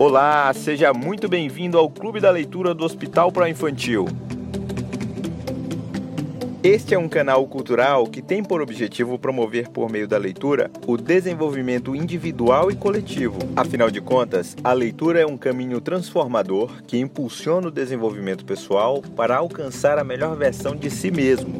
Olá, seja muito bem-vindo ao Clube da Leitura do Hospital Pro Infantil. Este é um canal cultural que tem por objetivo promover, por meio da leitura, o desenvolvimento individual e coletivo. Afinal de contas, a leitura é um caminho transformador que impulsiona o desenvolvimento pessoal para alcançar a melhor versão de si mesmo.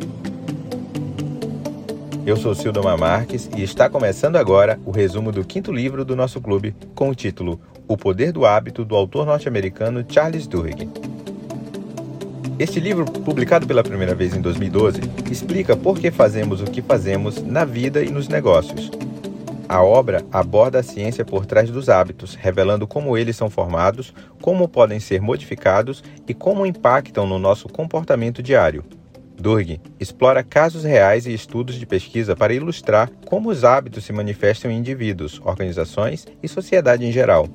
Eu sou Sildomar Marques e está começando agora o resumo do quinto livro do nosso clube, com o título O Poder do Hábito, do autor norte-americano Charles Duhigg. Este livro, publicado pela primeira vez em 2012, explica por que fazemos o que fazemos na vida e nos negócios. A obra aborda a ciência por trás dos hábitos, revelando como eles são formados, como podem ser modificados e como impactam no nosso comportamento diário. Durg explora casos reais e estudos de pesquisa para ilustrar como os hábitos se manifestam em indivíduos, organizações e sociedade em geral.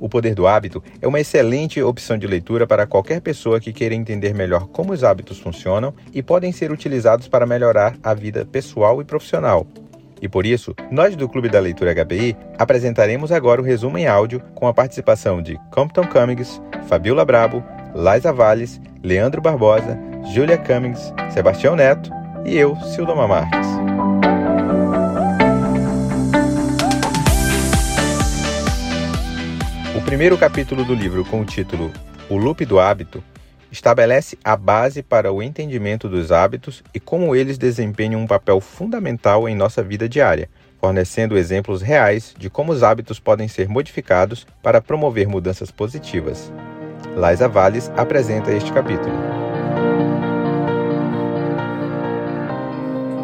O Poder do Hábito é uma excelente opção de leitura para qualquer pessoa que queira entender melhor como os hábitos funcionam e podem ser utilizados para melhorar a vida pessoal e profissional. E por isso, nós do Clube da Leitura HBI apresentaremos agora o resumo em áudio com a participação de Compton Cummings, Fabiola Brabo, Liza Valles, Leandro Barbosa, Júlia Cummings, Sebastião Neto e eu, Sildoma Marques. Primeiro capítulo do livro, com o título O Loop do Hábito, estabelece a base para o entendimento dos hábitos e como eles desempenham um papel fundamental em nossa vida diária, fornecendo exemplos reais de como os hábitos podem ser modificados para promover mudanças positivas. Liza Valles apresenta este capítulo.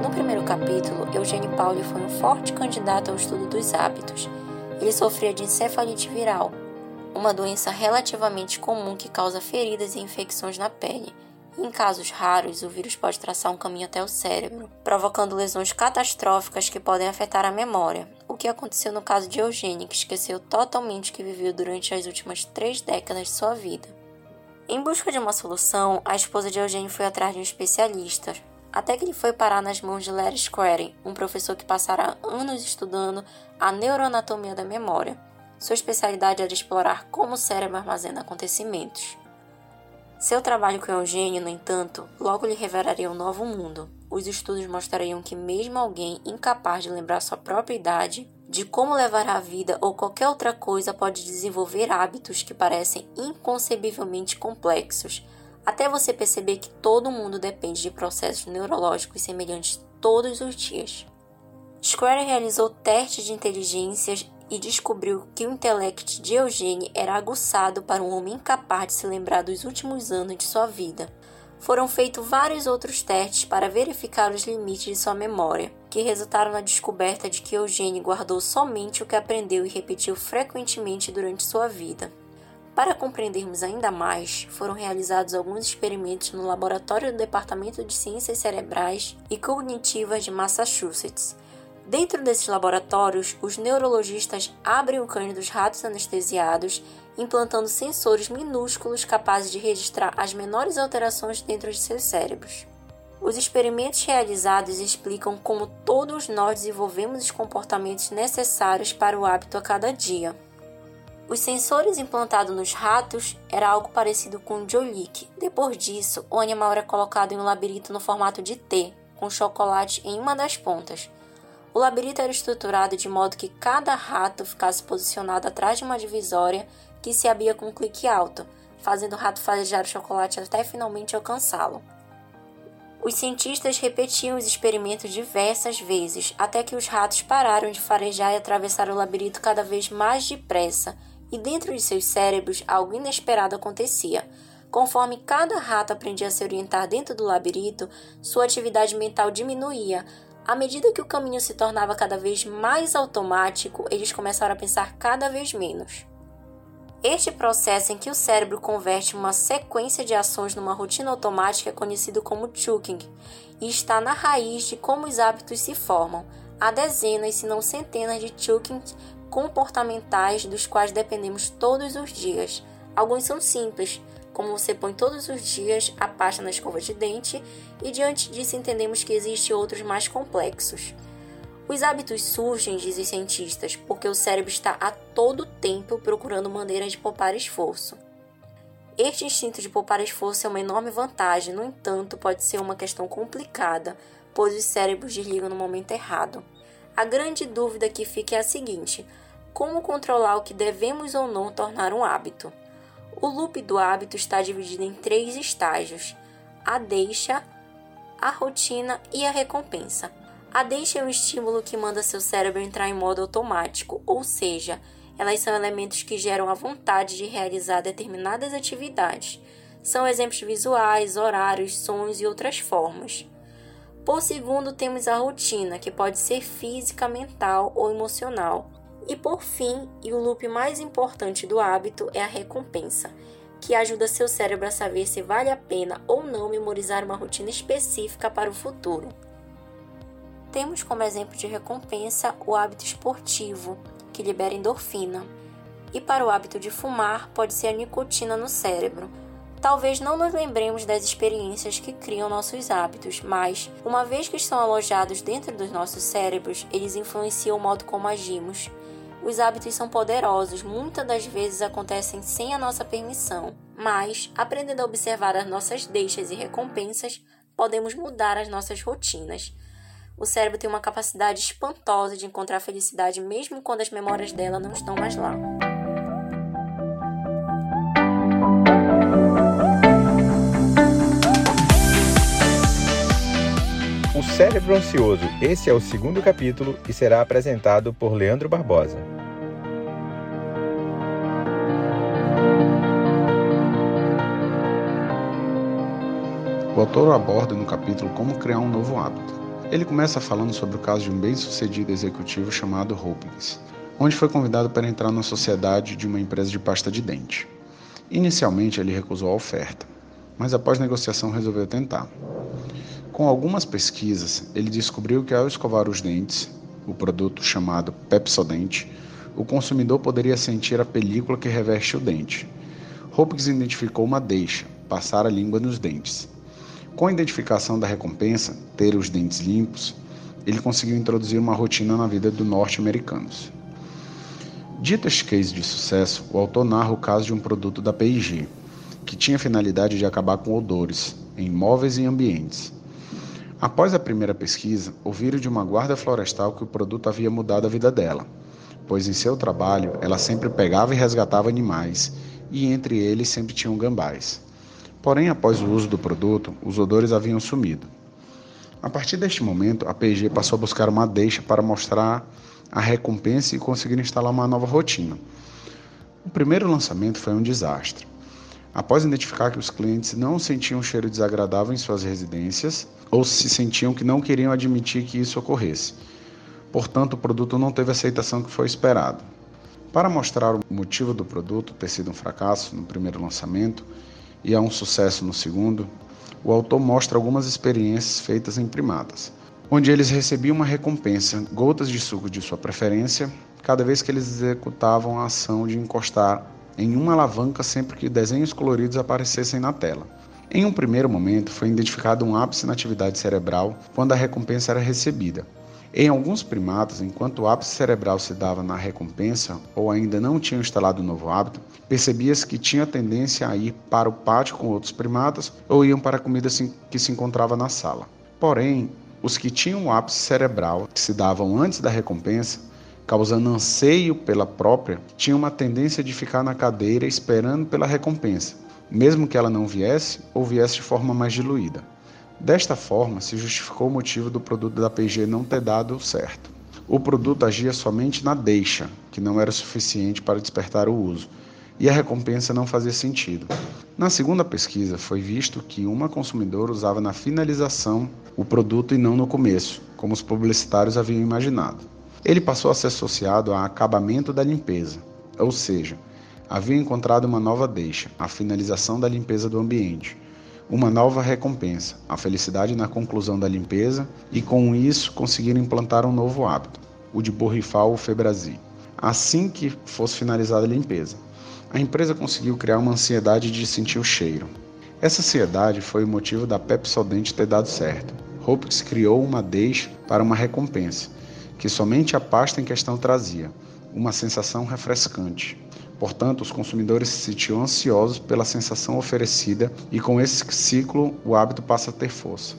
No primeiro capítulo, Eugênio Pauli foi um forte candidato ao estudo dos hábitos. Ele sofria de encefalite viral, uma doença relativamente comum que causa feridas e infecções na pele. Em casos raros, o vírus pode traçar um caminho até o cérebro, provocando lesões catastróficas que podem afetar a memória, o que aconteceu no caso de Eugênio, que esqueceu totalmente que viveu durante as últimas três décadas de sua vida. Em busca de uma solução, a esposa de Eugênio foi atrás de um especialista, até que ele foi parar nas mãos de Larry Square, um professor que passara anos estudando a neuroanatomia da memória. Sua especialidade era explorar como o cérebro armazena acontecimentos. Seu trabalho com Eugênio, no entanto, logo lhe revelaria um novo mundo. Os estudos mostrariam que mesmo alguém incapaz de lembrar sua própria idade, de como levar a vida ou qualquer outra coisa pode desenvolver hábitos que parecem inconcebivelmente complexos, até você perceber que todo mundo depende de processos neurológicos semelhantes todos os dias. Square realizou testes de inteligências e descobriu que o intelecto de Eugênio era aguçado para um homem incapaz de se lembrar dos últimos anos de sua vida. Foram feitos vários outros testes para verificar os limites de sua memória, que resultaram na descoberta de que Eugênio guardou somente o que aprendeu e repetiu frequentemente durante sua vida. Para compreendermos ainda mais, foram realizados alguns experimentos no laboratório do Departamento de Ciências Cerebrais e Cognitivas de Massachusetts, Dentro desses laboratórios, os neurologistas abrem o crânio dos ratos anestesiados, implantando sensores minúsculos capazes de registrar as menores alterações dentro de seus cérebros. Os experimentos realizados explicam como todos nós desenvolvemos os comportamentos necessários para o hábito a cada dia. Os sensores implantados nos ratos era algo parecido com o Jolik. Depois disso, o animal era colocado em um labirinto no formato de T, com chocolate em uma das pontas. O labirinto era estruturado de modo que cada rato ficasse posicionado atrás de uma divisória que se abria com um clique alto, fazendo o rato farejar o chocolate até finalmente alcançá-lo. Os cientistas repetiam os experimentos diversas vezes, até que os ratos pararam de farejar e atravessaram o labirinto cada vez mais depressa, e dentro de seus cérebros algo inesperado acontecia. Conforme cada rato aprendia a se orientar dentro do labirinto, sua atividade mental diminuía, à medida que o caminho se tornava cada vez mais automático, eles começaram a pensar cada vez menos. Este processo em que o cérebro converte uma sequência de ações numa rotina automática é conhecido como choking e está na raiz de como os hábitos se formam. Há dezenas, se não centenas de chokings comportamentais dos quais dependemos todos os dias. Alguns são simples, como você põe todos os dias a pasta na escova de dente, e diante disso entendemos que existem outros mais complexos. Os hábitos surgem, dizem os cientistas, porque o cérebro está a todo tempo procurando maneiras de poupar esforço. Este instinto de poupar esforço é uma enorme vantagem, no entanto, pode ser uma questão complicada, pois os cérebros desligam no momento errado. A grande dúvida que fica é a seguinte: como controlar o que devemos ou não tornar um hábito? O loop do hábito está dividido em três estágios: a deixa, a rotina e a recompensa. A deixa é um estímulo que manda seu cérebro entrar em modo automático, ou seja, elas são elementos que geram a vontade de realizar determinadas atividades. São exemplos visuais, horários, sons e outras formas. Por segundo, temos a rotina, que pode ser física, mental ou emocional. E por fim, e o loop mais importante do hábito, é a recompensa, que ajuda seu cérebro a saber se vale a pena ou não memorizar uma rotina específica para o futuro. Temos como exemplo de recompensa o hábito esportivo, que libera endorfina. E para o hábito de fumar, pode ser a nicotina no cérebro. Talvez não nos lembremos das experiências que criam nossos hábitos, mas, uma vez que estão alojados dentro dos nossos cérebros, eles influenciam o modo como agimos. Os hábitos são poderosos, muitas das vezes acontecem sem a nossa permissão, mas, aprendendo a observar as nossas deixas e recompensas, podemos mudar as nossas rotinas. O cérebro tem uma capacidade espantosa de encontrar felicidade mesmo quando as memórias dela não estão mais lá. O Cérebro Ansioso. Esse é o segundo capítulo e será apresentado por Leandro Barbosa. O autor aborda no capítulo como criar um novo hábito. Ele começa falando sobre o caso de um bem-sucedido executivo chamado Hopkins, onde foi convidado para entrar na sociedade de uma empresa de pasta de dente. Inicialmente ele recusou a oferta, mas após negociação resolveu tentar. Com algumas pesquisas, ele descobriu que ao escovar os dentes, o produto chamado Pepsodente, o consumidor poderia sentir a película que reveste o dente. Hopkins identificou uma deixa, passar a língua nos dentes. Com a identificação da recompensa, ter os dentes limpos, ele conseguiu introduzir uma rotina na vida dos norte-americanos. Dito este case de sucesso, o autor narra o caso de um produto da P&G, que tinha a finalidade de acabar com odores em móveis e ambientes. Após a primeira pesquisa, ouviram de uma guarda florestal que o produto havia mudado a vida dela, pois em seu trabalho ela sempre pegava e resgatava animais, e entre eles sempre tinham gambás. Porém, após o uso do produto, os odores haviam sumido. A partir deste momento, a P&G passou a buscar uma deixa para mostrar a recompensa e conseguir instalar uma nova rotina. O primeiro lançamento foi um desastre. Após identificar que os clientes não sentiam um cheiro desagradável em suas residências ou se sentiam que não queriam admitir que isso ocorresse. Portanto, o produto não teve a aceitação que foi esperado. Para mostrar o motivo do produto ter sido um fracasso no primeiro lançamento, e a um sucesso no segundo, o autor mostra algumas experiências feitas em primatas, onde eles recebiam uma recompensa, gotas de suco de sua preferência, cada vez que eles executavam a ação de encostar em uma alavanca sempre que desenhos coloridos aparecessem na tela. Em um primeiro momento, foi identificado um ápice na atividade cerebral quando a recompensa era recebida, em alguns primatas, enquanto o ápice cerebral se dava na recompensa ou ainda não tinham instalado um novo hábito, percebia-se que tinha tendência a ir para o pátio com outros primatas ou iam para a comida que se encontrava na sala. Porém, os que tinham o ápice cerebral que se davam antes da recompensa, causando anseio pela própria, tinham uma tendência de ficar na cadeira esperando pela recompensa, mesmo que ela não viesse ou viesse de forma mais diluída. Desta forma, se justificou o motivo do produto da PG não ter dado certo. O produto agia somente na deixa, que não era suficiente para despertar o uso, e a recompensa não fazia sentido. Na segunda pesquisa, foi visto que uma consumidora usava na finalização o produto e não no começo, como os publicitários haviam imaginado. Ele passou a ser associado a acabamento da limpeza, ou seja, havia encontrado uma nova deixa, a finalização da limpeza do ambiente, uma nova recompensa, a felicidade na conclusão da limpeza e com isso conseguiram implantar um novo hábito, o de borrifar o Febrazi. Assim que fosse finalizada a limpeza, a empresa conseguiu criar uma ansiedade de sentir o cheiro. Essa ansiedade foi o motivo da Pepsodent ter dado certo. Hopkins criou uma deixa para uma recompensa, que somente a pasta em questão trazia, uma sensação refrescante. Portanto, os consumidores se sentiam ansiosos pela sensação oferecida e com esse ciclo o hábito passa a ter força.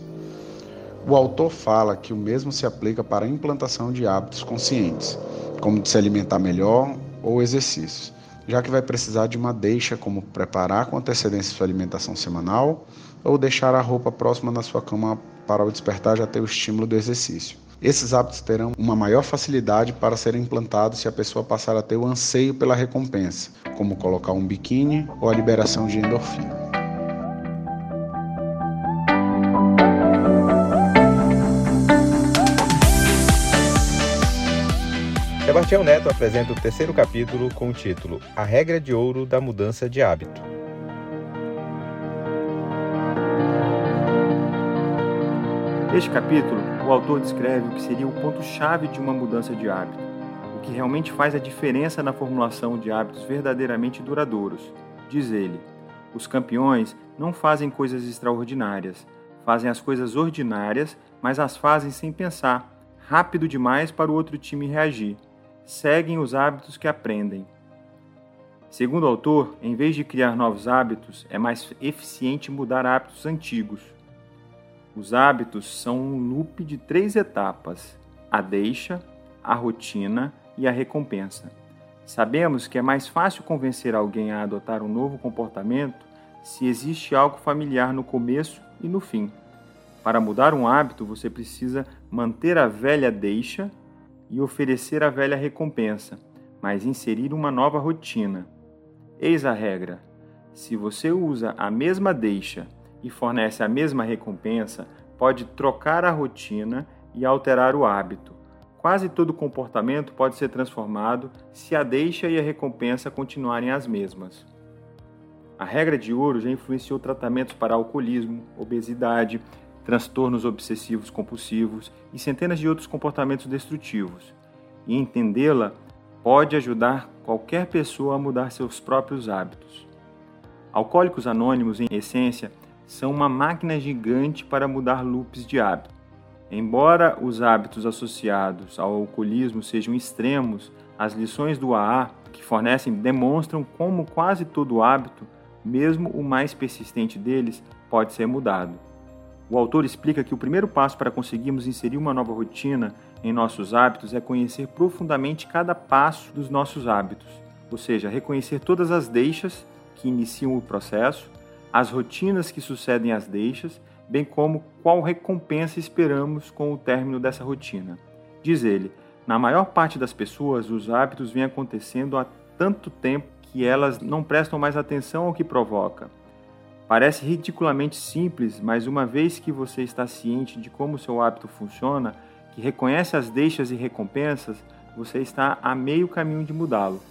O autor fala que o mesmo se aplica para a implantação de hábitos conscientes, como de se alimentar melhor ou exercícios, já que vai precisar de uma deixa como preparar com antecedência sua alimentação semanal ou deixar a roupa próxima da sua cama para o despertar já ter o estímulo do exercício. Esses hábitos terão uma maior facilidade para serem implantados se a pessoa passar a ter o anseio pela recompensa, como colocar um biquíni ou a liberação de endorfina. Sebastião Neto apresenta o terceiro capítulo com o título A Regra de Ouro da Mudança de Hábito. Neste capítulo, o autor descreve o que seria o ponto-chave de uma mudança de hábito, o que realmente faz a diferença na formulação de hábitos verdadeiramente duradouros. Diz ele: os campeões não fazem coisas extraordinárias, fazem as coisas ordinárias, mas as fazem sem pensar, rápido demais para o outro time reagir. Seguem os hábitos que aprendem. Segundo o autor, em vez de criar novos hábitos, é mais eficiente mudar hábitos antigos. Os hábitos são um loop de três etapas: a deixa, a rotina e a recompensa. Sabemos que é mais fácil convencer alguém a adotar um novo comportamento se existe algo familiar no começo e no fim. Para mudar um hábito, você precisa manter a velha deixa e oferecer a velha recompensa, mas inserir uma nova rotina. Eis a regra: se você usa a mesma deixa e fornece a mesma recompensa, pode trocar a rotina e alterar o hábito. Quase todo comportamento pode ser transformado se a deixa e a recompensa continuarem as mesmas. A regra de ouro já influenciou tratamentos para alcoolismo, obesidade, transtornos obsessivos compulsivos e centenas de outros comportamentos destrutivos. E entendê-la pode ajudar qualquer pessoa a mudar seus próprios hábitos. Alcoólicos Anônimos, em essência, são uma máquina gigante para mudar loops de hábito. Embora os hábitos associados ao alcoolismo sejam extremos, as lições do AA que fornecem demonstram como quase todo hábito, mesmo o mais persistente deles, pode ser mudado. O autor explica que o primeiro passo para conseguirmos inserir uma nova rotina em nossos hábitos é conhecer profundamente cada passo dos nossos hábitos, ou seja, reconhecer todas as deixas que iniciam o processo as rotinas que sucedem às deixas, bem como qual recompensa esperamos com o término dessa rotina. Diz ele: na maior parte das pessoas, os hábitos vêm acontecendo há tanto tempo que elas não prestam mais atenção ao que provoca. Parece ridiculamente simples, mas uma vez que você está ciente de como seu hábito funciona, que reconhece as deixas e recompensas, você está a meio caminho de mudá-lo.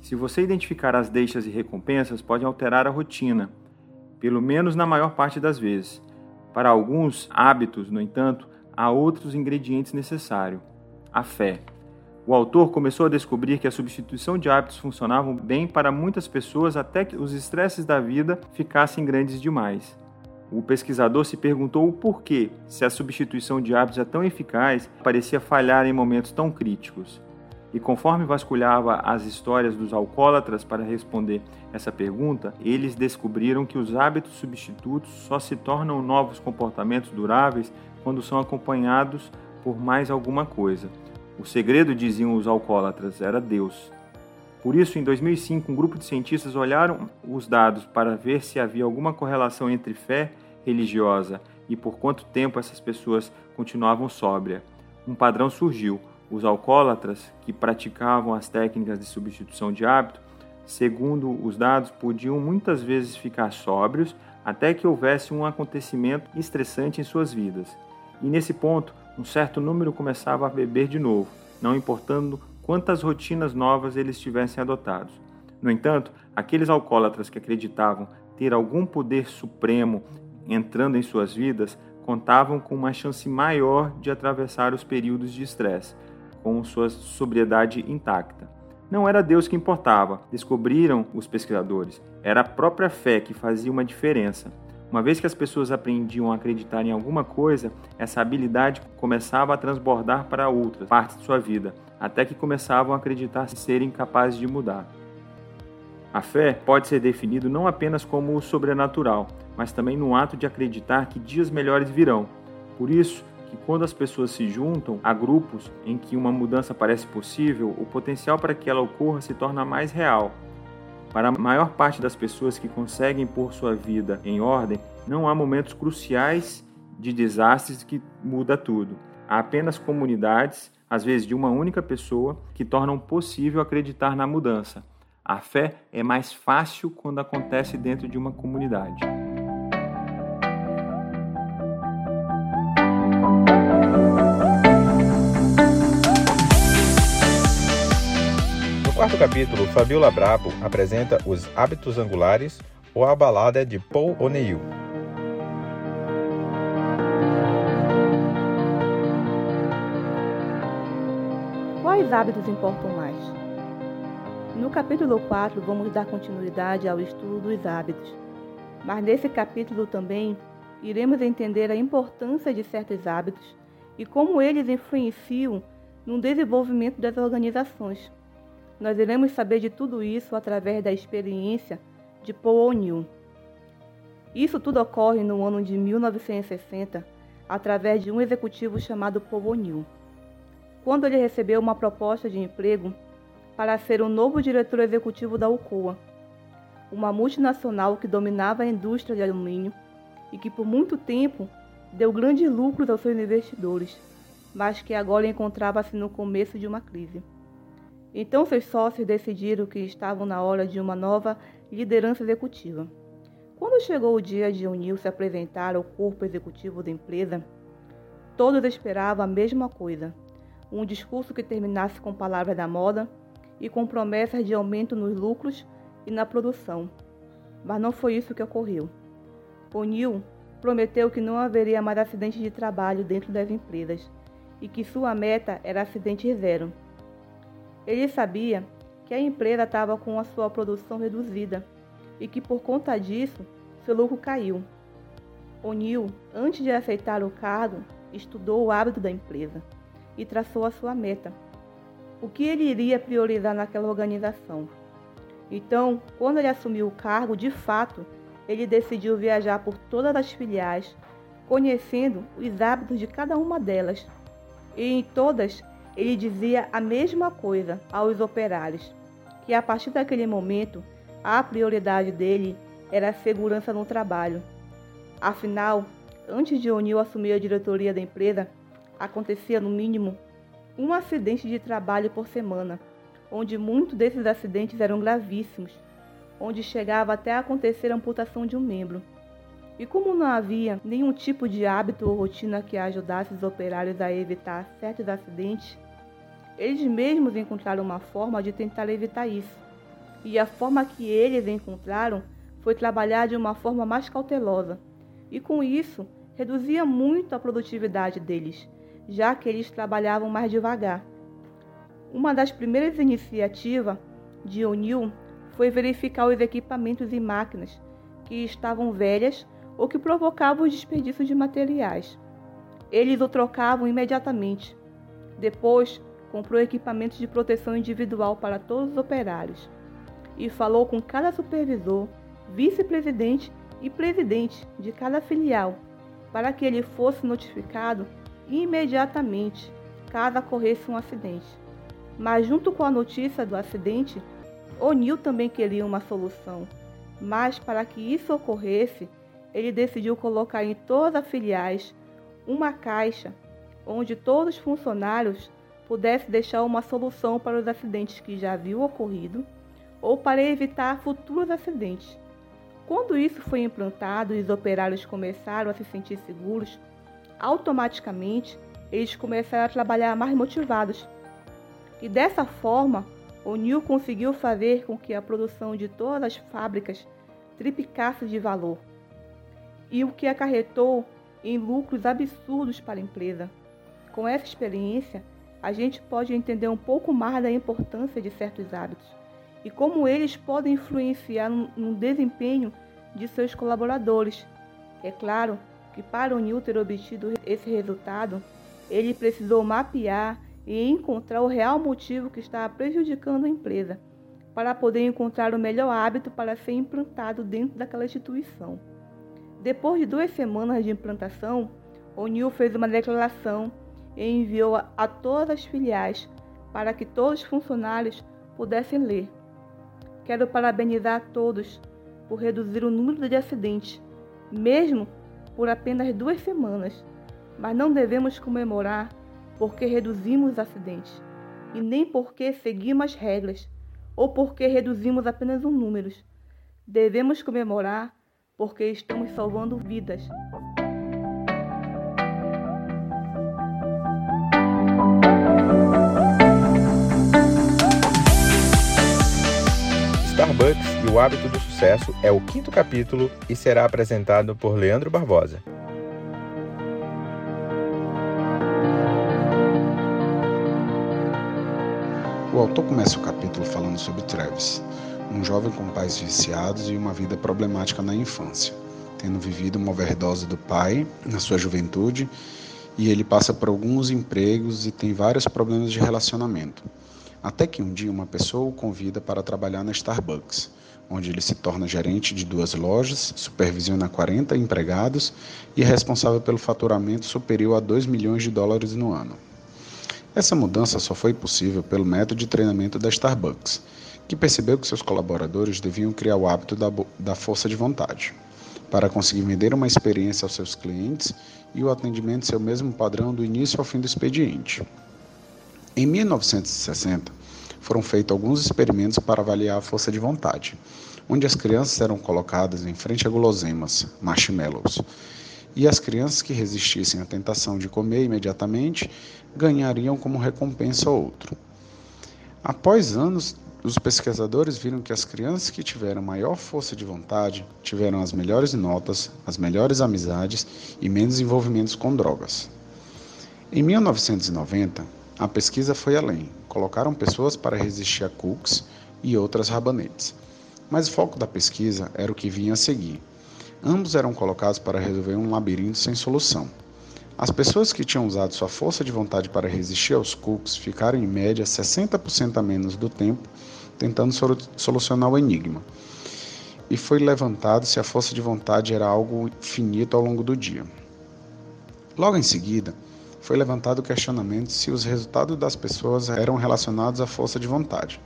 Se você identificar as deixas e recompensas, pode alterar a rotina pelo menos na maior parte das vezes. Para alguns hábitos, no entanto, há outros ingredientes necessários: a fé. O autor começou a descobrir que a substituição de hábitos funcionava bem para muitas pessoas até que os estresses da vida ficassem grandes demais. O pesquisador se perguntou o porquê, se a substituição de hábitos é tão eficaz, parecia falhar em momentos tão críticos. E conforme vasculhava as histórias dos alcoólatras para responder essa pergunta, eles descobriram que os hábitos substitutos só se tornam novos comportamentos duráveis quando são acompanhados por mais alguma coisa. O segredo, diziam os alcoólatras, era Deus. Por isso, em 2005, um grupo de cientistas olharam os dados para ver se havia alguma correlação entre fé religiosa e por quanto tempo essas pessoas continuavam sóbria. Um padrão surgiu os alcoólatras que praticavam as técnicas de substituição de hábito, segundo os dados, podiam muitas vezes ficar sóbrios até que houvesse um acontecimento estressante em suas vidas. E nesse ponto, um certo número começava a beber de novo, não importando quantas rotinas novas eles tivessem adotados. No entanto, aqueles alcoólatras que acreditavam ter algum poder supremo entrando em suas vidas contavam com uma chance maior de atravessar os períodos de estresse, com sua sobriedade intacta. Não era Deus que importava, descobriram os pesquisadores. Era a própria fé que fazia uma diferença. Uma vez que as pessoas aprendiam a acreditar em alguma coisa, essa habilidade começava a transbordar para outras partes de sua vida, até que começavam a acreditar serem capazes de mudar. A fé pode ser definido não apenas como o sobrenatural, mas também no ato de acreditar que dias melhores virão. Por isso, que quando as pessoas se juntam a grupos em que uma mudança parece possível, o potencial para que ela ocorra se torna mais real. Para a maior parte das pessoas que conseguem pôr sua vida em ordem, não há momentos cruciais de desastres que muda tudo. Há apenas comunidades, às vezes de uma única pessoa, que tornam possível acreditar na mudança. A fé é mais fácil quando acontece dentro de uma comunidade. Quarto capítulo, Fabiola Brabo apresenta os hábitos angulares ou a balada de Paul O'Neill. Quais hábitos importam mais? No capítulo 4, vamos dar continuidade ao estudo dos hábitos, mas nesse capítulo também iremos entender a importância de certos hábitos e como eles influenciam no desenvolvimento das organizações. Nós iremos saber de tudo isso através da experiência de Paul O'Neill. Isso tudo ocorre no ano de 1960, através de um executivo chamado Paul O'Neill. Quando ele recebeu uma proposta de emprego para ser o novo diretor executivo da Alcoa, uma multinacional que dominava a indústria de alumínio e que por muito tempo deu grandes lucros aos seus investidores, mas que agora encontrava-se no começo de uma crise. Então seus sócios decidiram que estavam na hora de uma nova liderança executiva. Quando chegou o dia de O'Neill se apresentar ao corpo executivo da empresa, todos esperavam a mesma coisa: um discurso que terminasse com palavras da moda e com promessas de aumento nos lucros e na produção. Mas não foi isso que ocorreu. O'Neill prometeu que não haveria mais acidentes de trabalho dentro das empresas e que sua meta era acidente zero. Ele sabia que a empresa estava com a sua produção reduzida e que por conta disso seu lucro caiu. O'Neill, antes de aceitar o cargo, estudou o hábito da empresa e traçou a sua meta. O que ele iria priorizar naquela organização. Então, quando ele assumiu o cargo, de fato, ele decidiu viajar por todas as filiais, conhecendo os hábitos de cada uma delas. E em todas ele dizia a mesma coisa aos operários, que a partir daquele momento a prioridade dele era a segurança no trabalho. Afinal, antes de O'Neill assumir a diretoria da empresa, acontecia no mínimo um acidente de trabalho por semana, onde muitos desses acidentes eram gravíssimos, onde chegava até a acontecer a amputação de um membro. E como não havia nenhum tipo de hábito ou rotina que ajudasse os operários a evitar certos acidentes, eles mesmos encontraram uma forma de tentar evitar isso. E a forma que eles encontraram foi trabalhar de uma forma mais cautelosa. E com isso, reduzia muito a produtividade deles, já que eles trabalhavam mais devagar. Uma das primeiras iniciativas de O'Neill foi verificar os equipamentos e máquinas que estavam velhas ou que provocavam os desperdícios de materiais. Eles o trocavam imediatamente. Depois, comprou equipamentos de proteção individual para todos os operários e falou com cada supervisor, vice-presidente e presidente de cada filial para que ele fosse notificado imediatamente caso ocorresse um acidente. Mas junto com a notícia do acidente, O'Neill também queria uma solução. Mas para que isso ocorresse, ele decidiu colocar em todas as filiais uma caixa onde todos os funcionários pudesse deixar uma solução para os acidentes que já haviam ocorrido ou para evitar futuros acidentes. Quando isso foi implantado e os operários começaram a se sentir seguros, automaticamente eles começaram a trabalhar mais motivados. E dessa forma, o Neil conseguiu fazer com que a produção de todas as fábricas triplicasse de valor, e o que acarretou em lucros absurdos para a empresa. Com essa experiência, a gente pode entender um pouco mais da importância de certos hábitos e como eles podem influenciar no desempenho de seus colaboradores É claro que para o Neil ter obtido esse resultado, ele precisou mapear e encontrar o real motivo que estava prejudicando a empresa, para poder encontrar o melhor hábito para ser implantado dentro daquela instituição. Depois de duas semanas de implantação, o Neil fez uma declaração e enviou a todas as filiais para que todos os funcionários pudessem ler. Quero parabenizar a todos por reduzir o número de acidentes, mesmo por apenas duas semanas, mas não devemos comemorar porque reduzimos os acidentes, e nem porque seguimos as regras, ou porque reduzimos apenas um número. Devemos comemorar porque estamos salvando vidas. Starbucks e o hábito do sucesso é o quinto capítulo e será apresentado por Leandro Barbosa. O autor começa o capítulo falando sobre Travis, um jovem com pais viciados e uma vida problemática na infância, tendo vivido uma overdose do pai na sua juventude, e ele passa por alguns empregos e tem vários problemas de relacionamento. Até que um dia uma pessoa o convida para trabalhar na Starbucks, onde ele se torna gerente de duas lojas, supervisiona 40 empregados e é responsável pelo faturamento superior a 2 milhões de dólares no ano. Essa mudança só foi possível pelo método de treinamento da Starbucks, que percebeu que seus colaboradores deviam criar o hábito da, da força de vontade, para conseguir vender uma experiência aos seus clientes e o atendimento ser o mesmo padrão do início ao fim do expediente. Em 1960, foram feitos alguns experimentos para avaliar a força de vontade, onde as crianças eram colocadas em frente a guloseimas, marshmallows, e as crianças que resistissem à tentação de comer imediatamente ganhariam como recompensa outro. Após anos, os pesquisadores viram que as crianças que tiveram maior força de vontade tiveram as melhores notas, as melhores amizades e menos envolvimentos com drogas. Em 1990, a pesquisa foi além. Colocaram pessoas para resistir a cookies e outras rabanetes. Mas o foco da pesquisa era o que vinha a seguir. Ambos eram colocados para resolver um labirinto sem solução. As pessoas que tinham usado sua força de vontade para resistir aos cookies ficaram em média 60% a menos do tempo tentando solucionar o enigma. E foi levantado se a força de vontade era algo finito ao longo do dia. Logo em seguida, foi levantado o questionamento se os resultados das pessoas eram relacionados à força de vontade.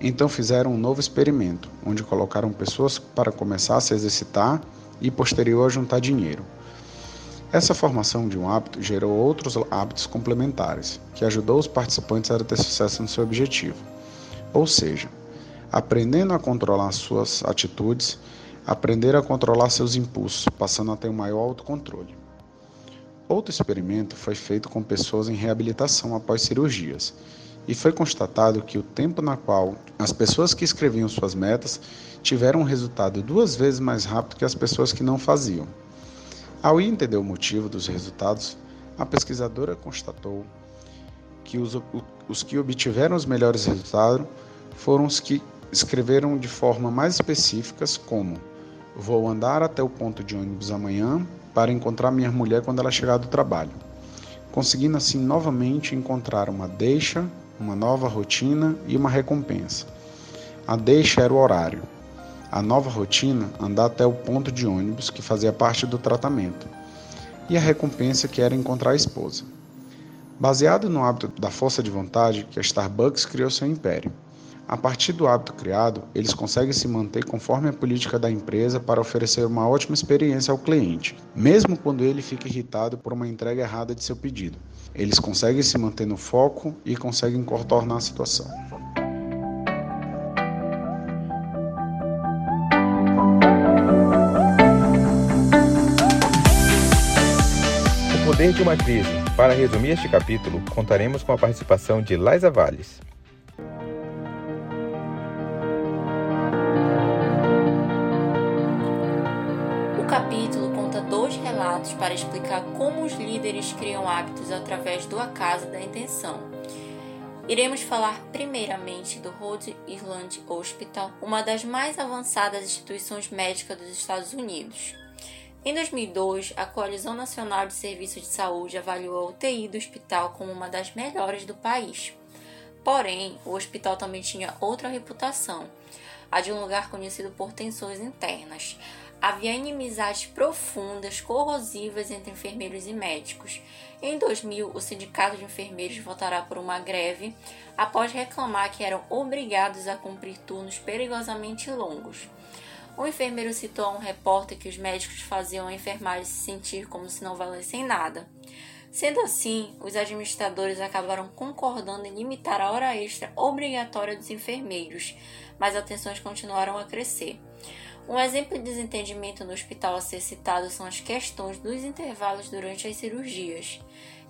Então fizeram um novo experimento, onde colocaram pessoas para começar a se exercitar e posterior a juntar dinheiro. Essa formação de um hábito gerou outros hábitos complementares, que ajudou os participantes a ter sucesso no seu objetivo. Ou seja, aprendendo a controlar suas atitudes, aprender a controlar seus impulsos, passando a ter um maior autocontrole. Outro experimento foi feito com pessoas em reabilitação após cirurgias, e foi constatado que o tempo na qual as pessoas que escreviam suas metas tiveram um resultado duas vezes mais rápido que as pessoas que não faziam. Ao entender o motivo dos resultados, a pesquisadora constatou que os, os que obtiveram os melhores resultados foram os que escreveram de forma mais específicas, como vou andar até o ponto de ônibus amanhã para encontrar minha mulher quando ela chegar do trabalho, conseguindo assim novamente encontrar uma deixa, uma nova rotina e uma recompensa. A deixa era o horário. A nova rotina, andar até o ponto de ônibus que fazia parte do tratamento. E a recompensa que era encontrar a esposa. Baseado no hábito da força de vontade que a Starbucks criou seu império. A partir do hábito criado, eles conseguem se manter conforme a política da empresa para oferecer uma ótima experiência ao cliente, mesmo quando ele fica irritado por uma entrega errada de seu pedido. Eles conseguem se manter no foco e conseguem contornar a situação. O poder de uma crise. Para resumir este capítulo, contaremos com a participação de Liza Valles. Para explicar como os líderes criam hábitos através do acaso da intenção. Iremos falar primeiramente do Rhode Island Hospital, uma das mais avançadas instituições médicas dos Estados Unidos. Em 2002, a Coalizão Nacional de Serviços de Saúde avaliou a UTI do hospital como uma das melhores do país. Porém, o hospital também tinha outra reputação, a de um lugar conhecido por tensões internas. Havia inimizades profundas, corrosivas entre enfermeiros e médicos. Em 2000, o Sindicato de Enfermeiros votará por uma greve após reclamar que eram obrigados a cumprir turnos perigosamente longos. O enfermeiro citou a um repórter que os médicos faziam a enfermagem se sentir como se não valessem nada. Sendo assim, os administradores acabaram concordando em limitar a hora extra obrigatória dos enfermeiros, mas as tensões continuaram a crescer. Um exemplo de desentendimento no hospital a ser citado são as questões dos intervalos durante as cirurgias.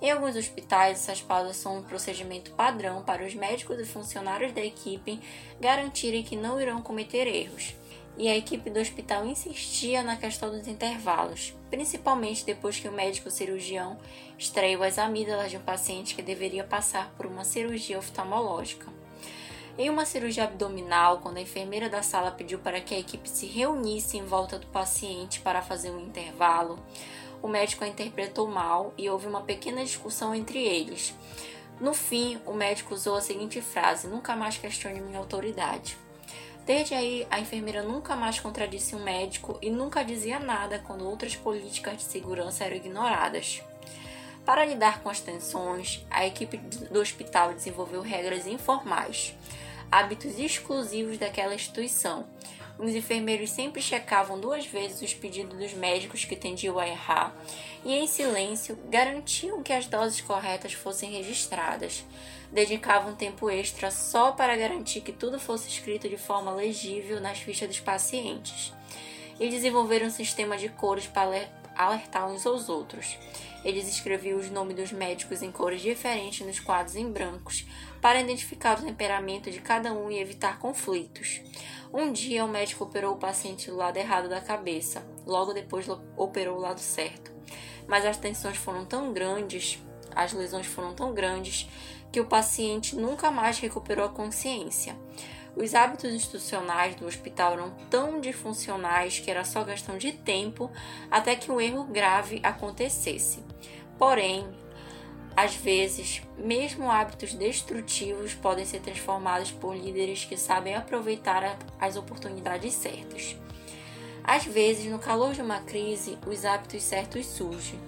Em alguns hospitais, essas pausas são um procedimento padrão para os médicos e funcionários da equipe garantirem que não irão cometer erros. E a equipe do hospital insistia na questão dos intervalos, principalmente depois que o médico cirurgião extraiu as amígdalas de um paciente que deveria passar por uma cirurgia oftalmológica. Em uma cirurgia abdominal, quando a enfermeira da sala pediu para que a equipe se reunisse em volta do paciente para fazer um intervalo, o médico a interpretou mal e houve uma pequena discussão entre eles. No fim, o médico usou a seguinte frase: Nunca mais questione minha autoridade. Desde aí, a enfermeira nunca mais contradisse um médico e nunca dizia nada quando outras políticas de segurança eram ignoradas. Para lidar com as tensões, a equipe do hospital desenvolveu regras informais hábitos exclusivos daquela instituição. Os enfermeiros sempre checavam duas vezes os pedidos dos médicos que tendiam a errar e, em silêncio, garantiam que as doses corretas fossem registradas. Dedicavam tempo extra só para garantir que tudo fosse escrito de forma legível nas fichas dos pacientes. E desenvolveram um sistema de cores para alertar uns aos outros. Eles escreviam os nomes dos médicos em cores diferentes nos quadros em brancos, para identificar o temperamento de cada um e evitar conflitos. Um dia, o médico operou o paciente do lado errado da cabeça, logo depois operou o lado certo. Mas as tensões foram tão grandes, as lesões foram tão grandes, que o paciente nunca mais recuperou a consciência. Os hábitos institucionais do hospital eram tão disfuncionais que era só questão de tempo até que um erro grave acontecesse. Porém, às vezes, mesmo hábitos destrutivos podem ser transformados por líderes que sabem aproveitar as oportunidades certas. Às vezes, no calor de uma crise, os hábitos certos surgem.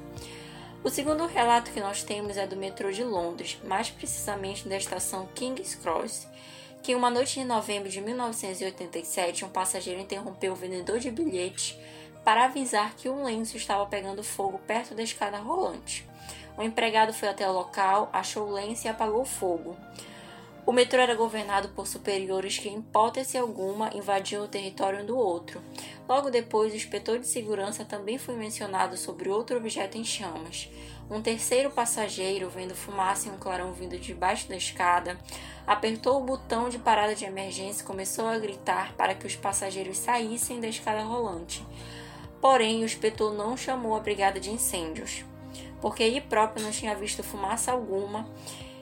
O segundo relato que nós temos é do metrô de Londres, mais precisamente da estação King's Cross, que uma noite de novembro de 1987, um passageiro interrompeu o vendedor de bilhetes para avisar que um lenço estava pegando fogo perto da escada rolante. O empregado foi até o local, achou o lenço e apagou fogo. O metrô era governado por superiores que, em hipótese alguma, invadiam o território um do outro. Logo depois, o inspetor de segurança também foi mencionado sobre outro objeto em chamas. Um terceiro passageiro, vendo fumaça e um clarão vindo debaixo da escada, apertou o botão de parada de emergência e começou a gritar para que os passageiros saíssem da escada rolante. Porém, o inspetor não chamou a brigada de incêndios porque ele próprio não tinha visto fumaça alguma.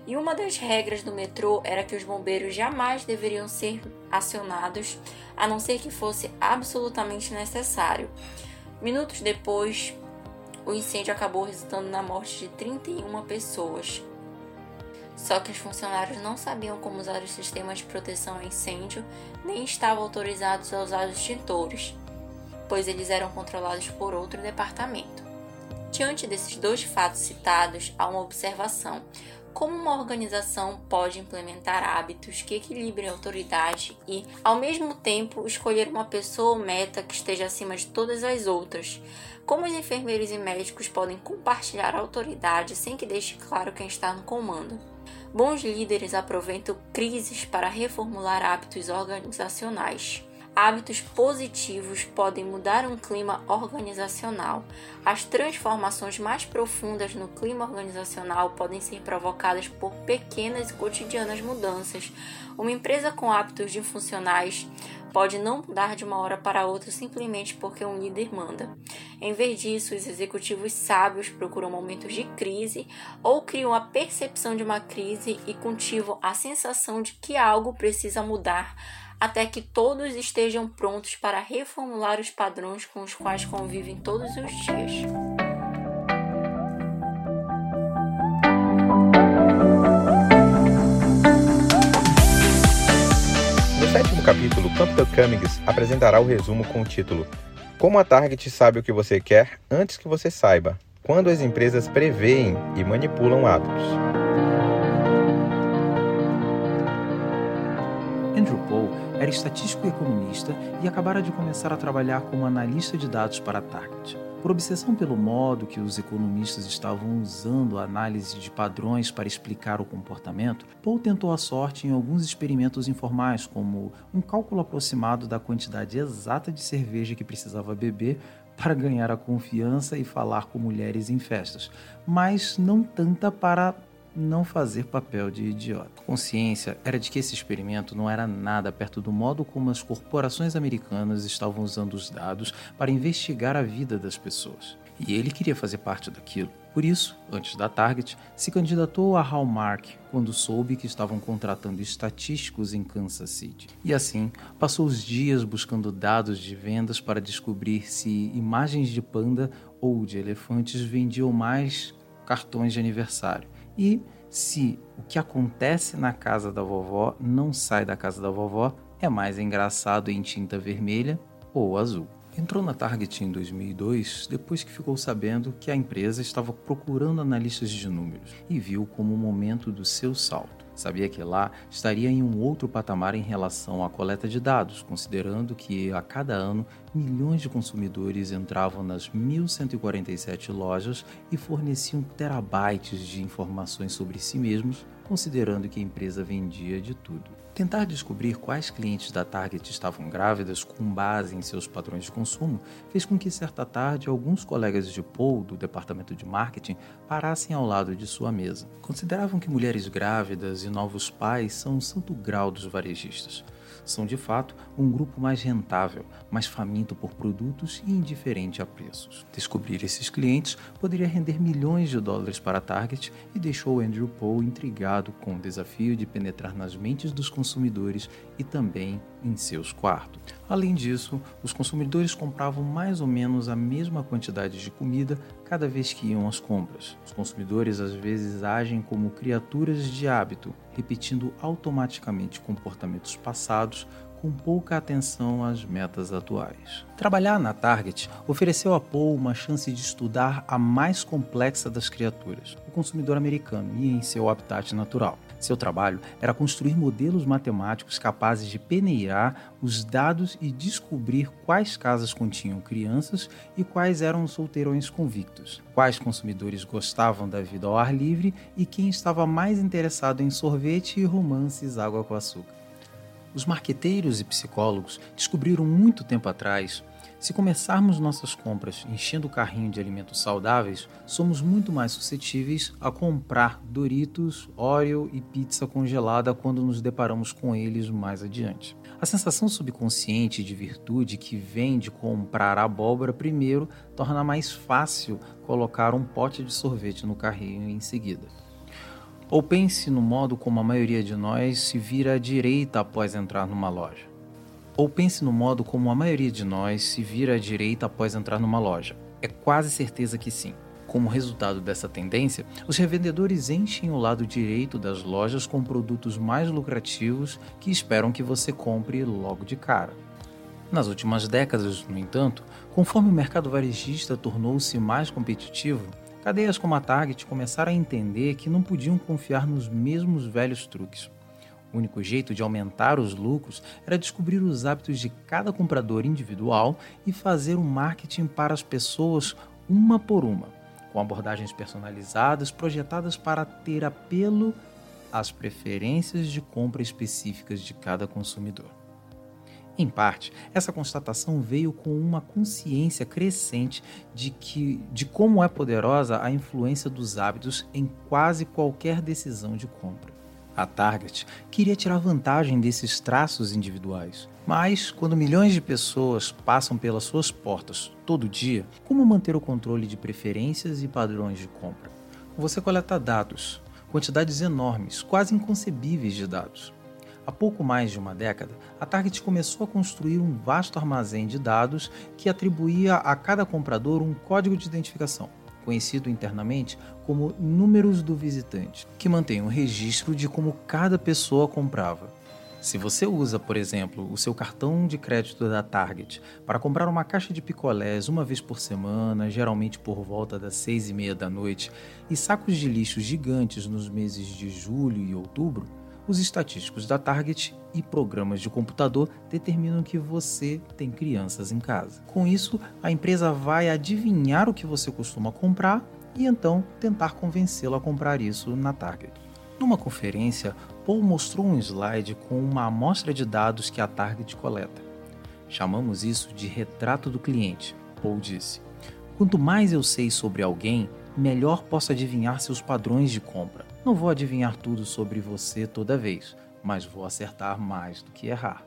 E uma das regras do metrô era que os bombeiros jamais deveriam ser acionados, a não ser que fosse absolutamente necessário. Minutos depois, o incêndio acabou resultando na morte de 31 pessoas. Só que os funcionários não sabiam como usar os sistemas de proteção a incêndio, nem estavam autorizados a usar os extintores, pois eles eram controlados por outro departamento. Diante desses dois fatos citados, há uma observação. Como uma organização pode implementar hábitos que equilibrem a autoridade e, ao mesmo tempo, escolher uma pessoa ou meta que esteja acima de todas as outras? Como os enfermeiros e médicos podem compartilhar a autoridade sem que deixe claro quem está no comando? Bons líderes aproveitam crises para reformular hábitos organizacionais. Hábitos positivos podem mudar um clima organizacional. As transformações mais profundas no clima organizacional podem ser provocadas por pequenas e cotidianas mudanças. Uma empresa com hábitos disfuncionais pode não mudar de uma hora para outra simplesmente porque um líder manda. Em vez disso, os executivos sábios procuram momentos de crise ou criam a percepção de uma crise e cultivam a sensação de que algo precisa mudar até que todos estejam prontos para reformular os padrões com os quais convivem todos os dias. No sétimo capítulo, Campbell Cummings apresentará o resumo com o título Como a Target sabe o que você quer antes que você saiba, quando as empresas preveem e manipulam hábitos. Andrew Paul era estatístico e economista e acabara de começar a trabalhar como analista de dados para a Target. Por obsessão pelo modo que os economistas estavam usando a análise de padrões para explicar o comportamento, Paul tentou a sorte em alguns experimentos informais, como um cálculo aproximado da quantidade exata de cerveja que precisava beber para ganhar a confiança e falar com mulheres em festas, mas não tanta para não fazer papel de idiota. A consciência era de que esse experimento não era nada perto do modo como as corporações americanas estavam usando os dados para investigar a vida das pessoas. E ele queria fazer parte daquilo. Por isso, antes da Target, se candidatou à Hallmark quando soube que estavam contratando estatísticos em Kansas City. E assim, passou os dias buscando dados de vendas para descobrir se imagens de panda ou de elefantes vendiam mais cartões de aniversário e se o que acontece na casa da vovó não sai da casa da vovó, é mais engraçado em tinta vermelha ou azul. Entrou na Target em 2002 depois que ficou sabendo que a empresa estava procurando analistas de números e viu como o momento do seu salto. Sabia que lá estaria em um outro patamar em relação à coleta de dados, considerando que a cada ano milhões de consumidores entravam nas 1.147 lojas e forneciam terabytes de informações sobre si mesmos, considerando que a empresa vendia de tudo. Tentar descobrir quais clientes da Target estavam grávidas com base em seus padrões de consumo fez com que, certa tarde, alguns colegas de Paul, do departamento de marketing, parassem ao lado de sua mesa. Consideravam que mulheres grávidas e novos pais são o santo grau dos varejistas são de fato um grupo mais rentável, mais faminto por produtos e indiferente a preços. Descobrir esses clientes poderia render milhões de dólares para a Target e deixou Andrew Paul intrigado com o desafio de penetrar nas mentes dos consumidores e também em seus quartos. Além disso, os consumidores compravam mais ou menos a mesma quantidade de comida cada vez que iam às compras. Os consumidores às vezes agem como criaturas de hábito, repetindo automaticamente comportamentos passados com pouca atenção às metas atuais. Trabalhar na Target ofereceu a Paul uma chance de estudar a mais complexa das criaturas, o consumidor americano, e em seu habitat natural. Seu trabalho era construir modelos matemáticos capazes de peneirar os dados e descobrir quais casas continham crianças e quais eram solteirões convictos, quais consumidores gostavam da vida ao ar livre e quem estava mais interessado em sorvete e romances água com açúcar. Os marqueteiros e psicólogos descobriram muito tempo atrás se começarmos nossas compras enchendo o carrinho de alimentos saudáveis, somos muito mais suscetíveis a comprar Doritos, Oreo e pizza congelada quando nos deparamos com eles mais adiante. A sensação subconsciente de virtude que vem de comprar abóbora primeiro torna mais fácil colocar um pote de sorvete no carrinho em seguida. Ou pense no modo como a maioria de nós se vira à direita após entrar numa loja. Ou pense no modo como a maioria de nós se vira à direita após entrar numa loja. É quase certeza que sim. Como resultado dessa tendência, os revendedores enchem o lado direito das lojas com produtos mais lucrativos que esperam que você compre logo de cara. Nas últimas décadas, no entanto, conforme o mercado varejista tornou-se mais competitivo, cadeias como a Target começaram a entender que não podiam confiar nos mesmos velhos truques. O único jeito de aumentar os lucros era descobrir os hábitos de cada comprador individual e fazer o marketing para as pessoas uma por uma, com abordagens personalizadas projetadas para ter apelo às preferências de compra específicas de cada consumidor. Em parte, essa constatação veio com uma consciência crescente de que de como é poderosa a influência dos hábitos em quase qualquer decisão de compra. A Target queria tirar vantagem desses traços individuais. Mas, quando milhões de pessoas passam pelas suas portas todo dia, como manter o controle de preferências e padrões de compra? Você coleta dados, quantidades enormes, quase inconcebíveis de dados. Há pouco mais de uma década, a Target começou a construir um vasto armazém de dados que atribuía a cada comprador um código de identificação, conhecido internamente como números do visitante, que mantém um registro de como cada pessoa comprava. Se você usa, por exemplo, o seu cartão de crédito da Target para comprar uma caixa de picolés uma vez por semana, geralmente por volta das seis e meia da noite, e sacos de lixo gigantes nos meses de julho e outubro, os estatísticos da Target e programas de computador determinam que você tem crianças em casa. Com isso, a empresa vai adivinhar o que você costuma comprar e então tentar convencê-lo a comprar isso na Target. Numa conferência, Paul mostrou um slide com uma amostra de dados que a Target coleta. Chamamos isso de retrato do cliente, Paul disse. Quanto mais eu sei sobre alguém, melhor posso adivinhar seus padrões de compra. Não vou adivinhar tudo sobre você toda vez, mas vou acertar mais do que errar.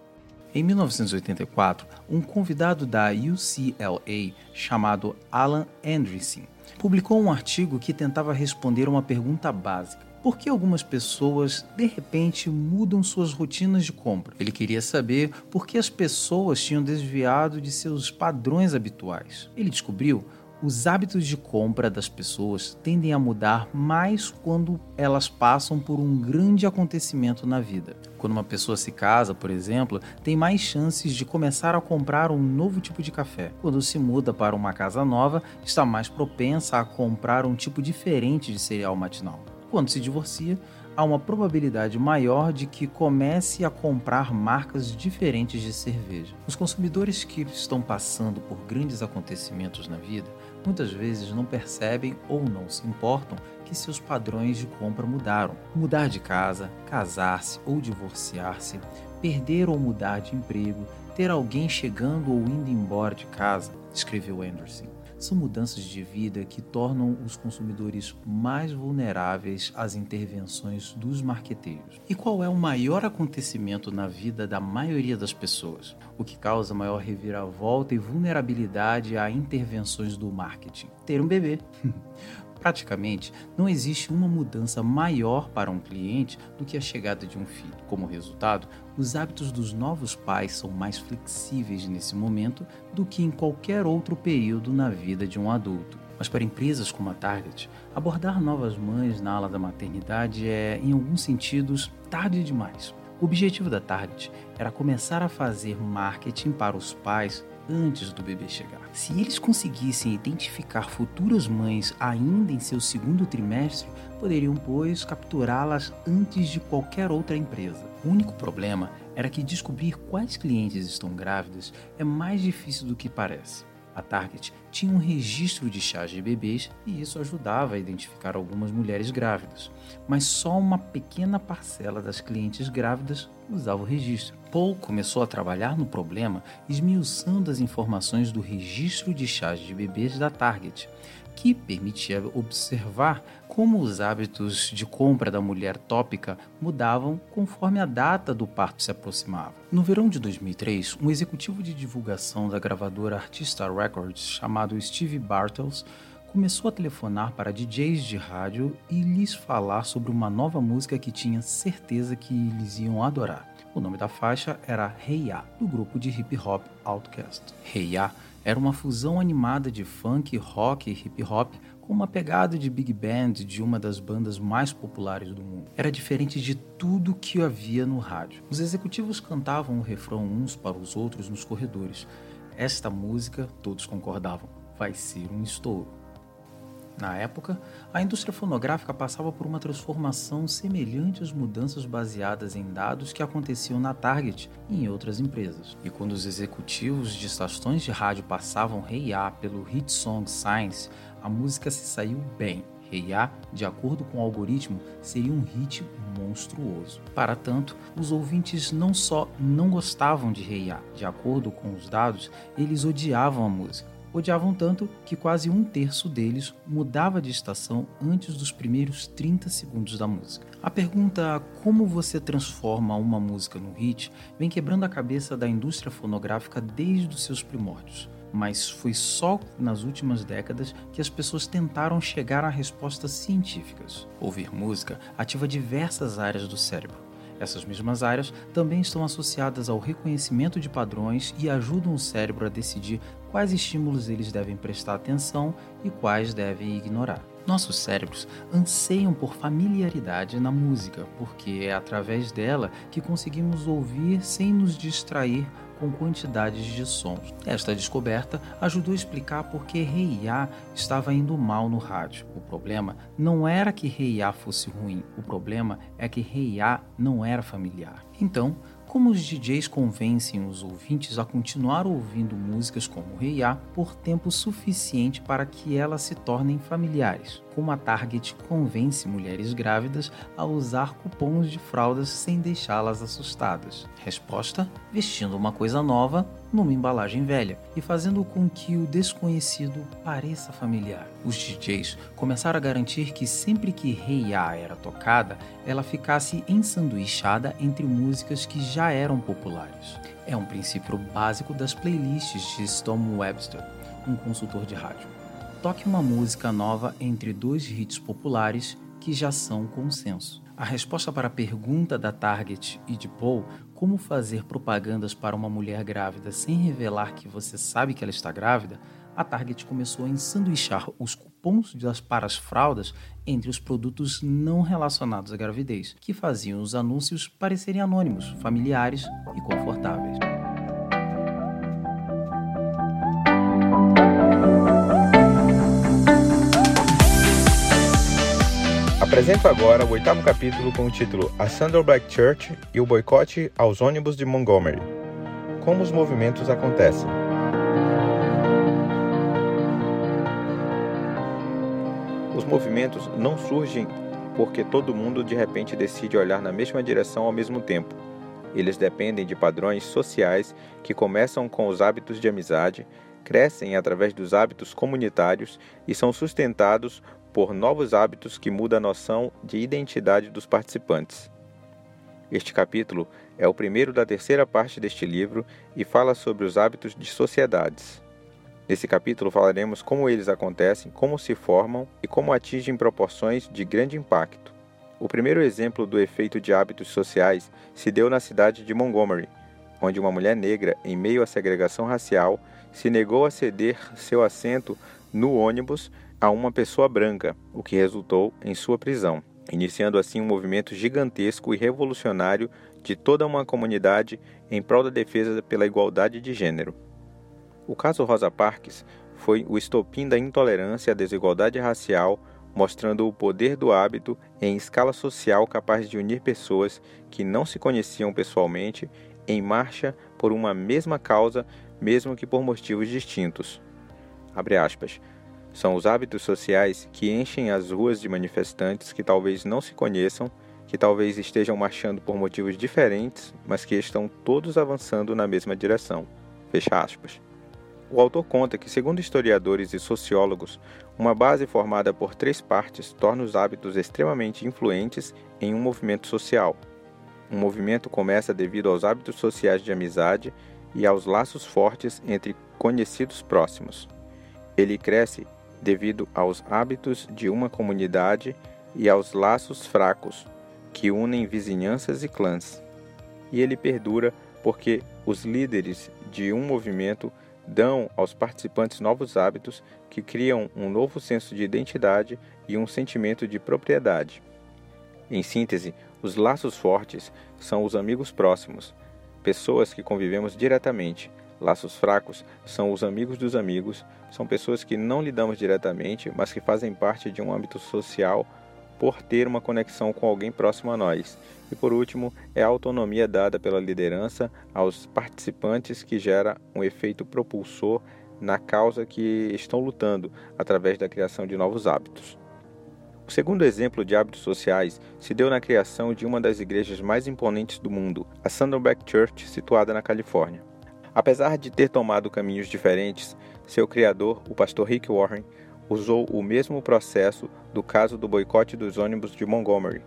Em 1984, um convidado da UCLA chamado Alan Andreessen publicou um artigo que tentava responder uma pergunta básica: por que algumas pessoas de repente mudam suas rotinas de compra? Ele queria saber por que as pessoas tinham desviado de seus padrões habituais. Ele descobriu os hábitos de compra das pessoas tendem a mudar mais quando elas passam por um grande acontecimento na vida. Quando uma pessoa se casa, por exemplo, tem mais chances de começar a comprar um novo tipo de café. Quando se muda para uma casa nova, está mais propensa a comprar um tipo diferente de cereal matinal. Quando se divorcia, há uma probabilidade maior de que comece a comprar marcas diferentes de cerveja. Os consumidores que estão passando por grandes acontecimentos na vida muitas vezes não percebem ou não se importam que seus padrões de compra mudaram. Mudar de casa, casar-se ou divorciar-se, perder ou mudar de emprego, ter alguém chegando ou indo embora de casa, escreveu Anderson são mudanças de vida que tornam os consumidores mais vulneráveis às intervenções dos marqueteiros. E qual é o maior acontecimento na vida da maioria das pessoas? O que causa maior reviravolta e vulnerabilidade a intervenções do marketing? Ter um bebê. Praticamente, não existe uma mudança maior para um cliente do que a chegada de um filho. Como resultado, os hábitos dos novos pais são mais flexíveis nesse momento do que em qualquer outro período na vida de um adulto. Mas para empresas como a Target, abordar novas mães na ala da maternidade é, em alguns sentidos, tarde demais. O objetivo da Target era começar a fazer marketing para os pais antes do bebê chegar. Se eles conseguissem identificar futuras mães ainda em seu segundo trimestre, poderiam, pois, capturá-las antes de qualquer outra empresa. O único problema era que descobrir quais clientes estão grávidas é mais difícil do que parece. A Target tinha um registro de chás de bebês e isso ajudava a identificar algumas mulheres grávidas, mas só uma pequena parcela das clientes grávidas usava o registro. Paul começou a trabalhar no problema esmiuçando as informações do registro de chás de bebês da Target que permitia observar como os hábitos de compra da mulher tópica mudavam conforme a data do parto se aproximava. No verão de 2003, um executivo de divulgação da gravadora Artista Records chamado Steve Bartels começou a telefonar para DJs de rádio e lhes falar sobre uma nova música que tinha certeza que eles iam adorar. O nome da faixa era Hey Ya, do grupo de hip hop Outkast. Hey Ya era uma fusão animada de funk, rock e hip hop com uma pegada de big band de uma das bandas mais populares do mundo. Era diferente de tudo que havia no rádio. Os executivos cantavam o refrão uns para os outros nos corredores. Esta música, todos concordavam, vai ser um estouro. Na época, a indústria fonográfica passava por uma transformação semelhante às mudanças baseadas em dados que aconteciam na Target e em outras empresas. E quando os executivos de estações de rádio passavam Ya pelo hit song Science, a música se saiu bem. Ya, de acordo com o algoritmo, seria um hit monstruoso. Para tanto, os ouvintes não só não gostavam de Ya, de acordo com os dados, eles odiavam a música odiavam tanto que quase um terço deles mudava de estação antes dos primeiros 30 segundos da música. A pergunta como você transforma uma música num hit vem quebrando a cabeça da indústria fonográfica desde os seus primórdios. Mas foi só nas últimas décadas que as pessoas tentaram chegar a respostas científicas. Ouvir música ativa diversas áreas do cérebro Essas mesmas áreas também estão associadas ao reconhecimento de padrões e ajudam o cérebro a decidir quais estímulos eles devem prestar atenção e quais devem ignorar. Nossos cérebros anseiam por familiaridade na música, porque é através dela que conseguimos ouvir sem nos distrair com quantidades de sons. Esta descoberta ajudou a explicar por que Rei Ya estava indo mal no rádio. O problema não era que Rei Ya fosse ruim, o problema é que Rei Ya não era familiar. Então, como os DJs convencem os ouvintes a continuar ouvindo músicas como Rei A por tempo suficiente para que elas se tornem familiares? Como a Target convence mulheres grávidas a usar cupons de fraldas sem deixá-las assustadas? Resposta: vestindo uma coisa nova numa embalagem velha e fazendo com que o desconhecido pareça familiar. Os DJs começaram a garantir que sempre que Rei A era tocada, ela ficasse ensanduichada entre músicas que já eram populares. É um princípio básico das playlists de Tom Webster, um consultor de rádio. Toque uma música nova entre dois hits populares que já são consenso. A resposta para a pergunta da Target e de Paul como fazer propagandas para uma mulher grávida sem revelar que você sabe que ela está grávida, a Target começou a ensanduichar os cupons das para as fraldas entre os produtos não relacionados à gravidez, que faziam os anúncios parecerem anônimos, familiares e confortáveis. Apresento agora o oitavo capítulo com o título A Sandal Black Church e o boicote aos ônibus de Montgomery. Como os movimentos acontecem. Os movimentos não surgem porque todo mundo de repente decide olhar na mesma direção ao mesmo tempo. Eles dependem de padrões sociais que começam com os hábitos de amizade, crescem através dos hábitos comunitários e são sustentados por novos hábitos que muda a noção de identidade dos participantes. Este capítulo é o primeiro da terceira parte deste livro e fala sobre os hábitos de sociedades. Nesse capítulo falaremos como eles acontecem, como se formam e como atingem proporções de grande impacto. O primeiro exemplo do efeito de hábitos sociais se deu na cidade de Montgomery, onde uma mulher negra, em meio à segregação racial, se negou a ceder seu assento no ônibus a uma pessoa branca, o que resultou em sua prisão, iniciando assim um movimento gigantesco e revolucionário de toda uma comunidade em prol da defesa pela igualdade de gênero. O caso Rosa Parks foi o estopim da intolerância à desigualdade racial, mostrando o poder do hábito em escala social capaz de unir pessoas que não se conheciam pessoalmente em marcha por uma mesma causa, mesmo que por motivos distintos. Abre aspas. São os hábitos sociais que enchem as ruas de manifestantes que talvez não se conheçam, que talvez estejam marchando por motivos diferentes, mas que estão todos avançando na mesma direção. Fecha aspas. O autor conta que, segundo historiadores e sociólogos, uma base formada por três partes torna os hábitos extremamente influentes em um movimento social. Um movimento começa devido aos hábitos sociais de amizade e aos laços fortes entre conhecidos próximos. Ele cresce devido aos hábitos de uma comunidade e aos laços fracos que unem vizinhanças e clãs. E ele perdura porque os líderes de um movimento dão aos participantes novos hábitos que criam um novo senso de identidade e um sentimento de propriedade. Em síntese, os laços fortes são os amigos próximos, pessoas que convivemos diretamente, Laços fracos são os amigos dos amigos, são pessoas que não lidamos diretamente, mas que fazem parte de um âmbito social por ter uma conexão com alguém próximo a nós. E por último, é a autonomia dada pela liderança aos participantes que gera um efeito propulsor na causa que estão lutando através da criação de novos hábitos. O segundo exemplo de hábitos sociais se deu na criação de uma das igrejas mais imponentes do mundo, a Saddleback Church, situada na Califórnia. Apesar de ter tomado caminhos diferentes, seu criador, o pastor Rick Warren, usou o mesmo processo do caso do boicote dos ônibus de Montgomery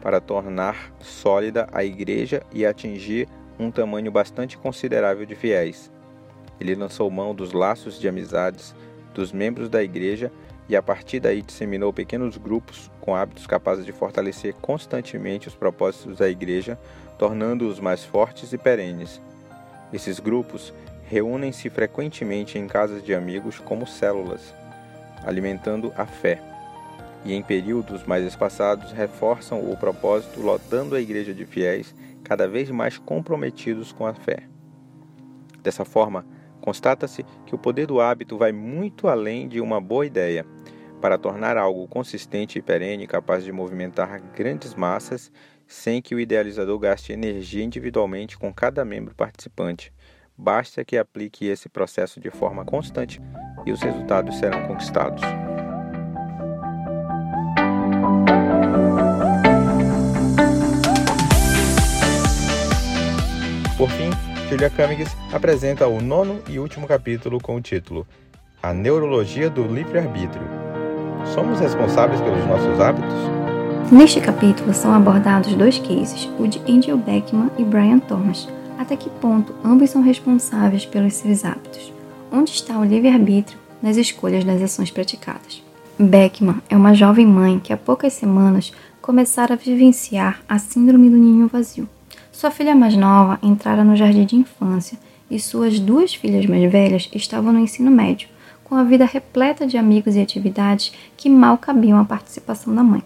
para tornar sólida a igreja e atingir um tamanho bastante considerável de fiéis. Ele lançou mão dos laços de amizades dos membros da igreja e a partir daí disseminou pequenos grupos com hábitos capazes de fortalecer constantemente os propósitos da igreja, tornando-os mais fortes e perenes. Esses grupos reúnem-se frequentemente em casas de amigos como células, alimentando a fé, e em períodos mais espaçados reforçam o propósito, lotando a igreja de fiéis cada vez mais comprometidos com a fé. Dessa forma, constata-se que o poder do hábito vai muito além de uma boa ideia para tornar algo consistente e perene capaz de movimentar grandes massas sem que o idealizador gaste energia individualmente com cada membro participante. Basta que aplique esse processo de forma constante e os resultados serão conquistados. Por fim, Julia Cummings apresenta o nono e último capítulo com o título A Neurologia do Livre-Arbítrio. Somos responsáveis pelos nossos hábitos? Neste capítulo são abordados dois cases, o de Angel Beckman e Brian Thomas. Até que ponto ambos são responsáveis pelos seus hábitos? Onde está o livre-arbítrio nas escolhas das ações praticadas? Beckman é uma jovem mãe que há poucas semanas começara a vivenciar a síndrome do ninho vazio. Sua filha mais nova entrara no jardim de infância e suas duas filhas mais velhas estavam no ensino médio, com a vida repleta de amigos e atividades que mal cabiam à participação da mãe.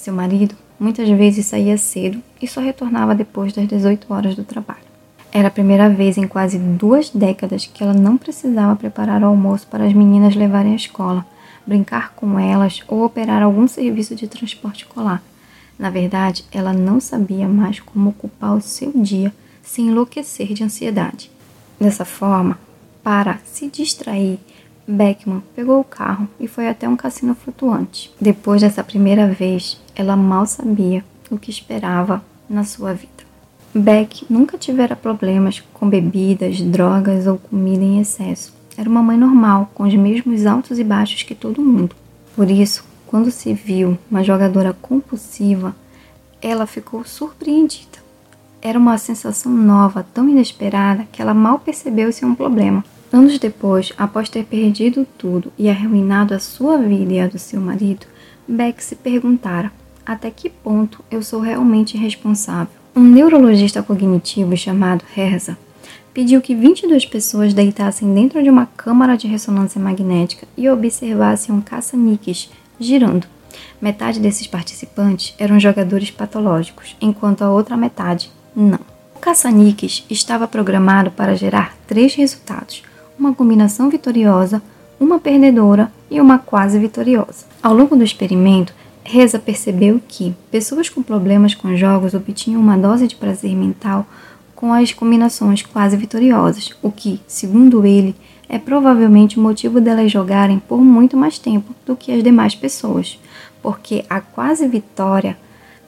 Seu marido muitas vezes saía cedo e só retornava depois das 18 horas do trabalho. Era a primeira vez em quase duas décadas que ela não precisava preparar o almoço para as meninas levarem à escola, brincar com elas ou operar algum serviço de transporte escolar. Na verdade, ela não sabia mais como ocupar o seu dia sem enlouquecer de ansiedade. Dessa forma, para se distrair, Beckman pegou o carro e foi até um cassino flutuante. Depois dessa primeira vez, ela mal sabia o que esperava na sua vida. Beck nunca tivera problemas com bebidas, drogas ou comida em excesso. Era uma mãe normal, com os mesmos altos e baixos que todo mundo. Por isso, quando se viu uma jogadora compulsiva, ela ficou surpreendida. Era uma sensação nova, tão inesperada, que ela mal percebeu ser um problema. Anos depois, após ter perdido tudo e arruinado a sua vida e a do seu marido, Beck se perguntara: até que ponto eu sou realmente responsável? Um neurologista cognitivo chamado Herza pediu que 22 pessoas deitassem dentro de uma câmara de ressonância magnética e observassem um caça-níqueis girando. Metade desses participantes eram jogadores patológicos, enquanto a outra metade não. O caça-níqueis estava programado para gerar três resultados: uma combinação vitoriosa, uma perdedora e uma quase vitoriosa. Ao longo do experimento, Reza percebeu que pessoas com problemas com jogos obtinham uma dose de prazer mental com as combinações quase vitoriosas, o que, segundo ele, é provavelmente o motivo delas jogarem por muito mais tempo do que as demais pessoas, porque a quase vitória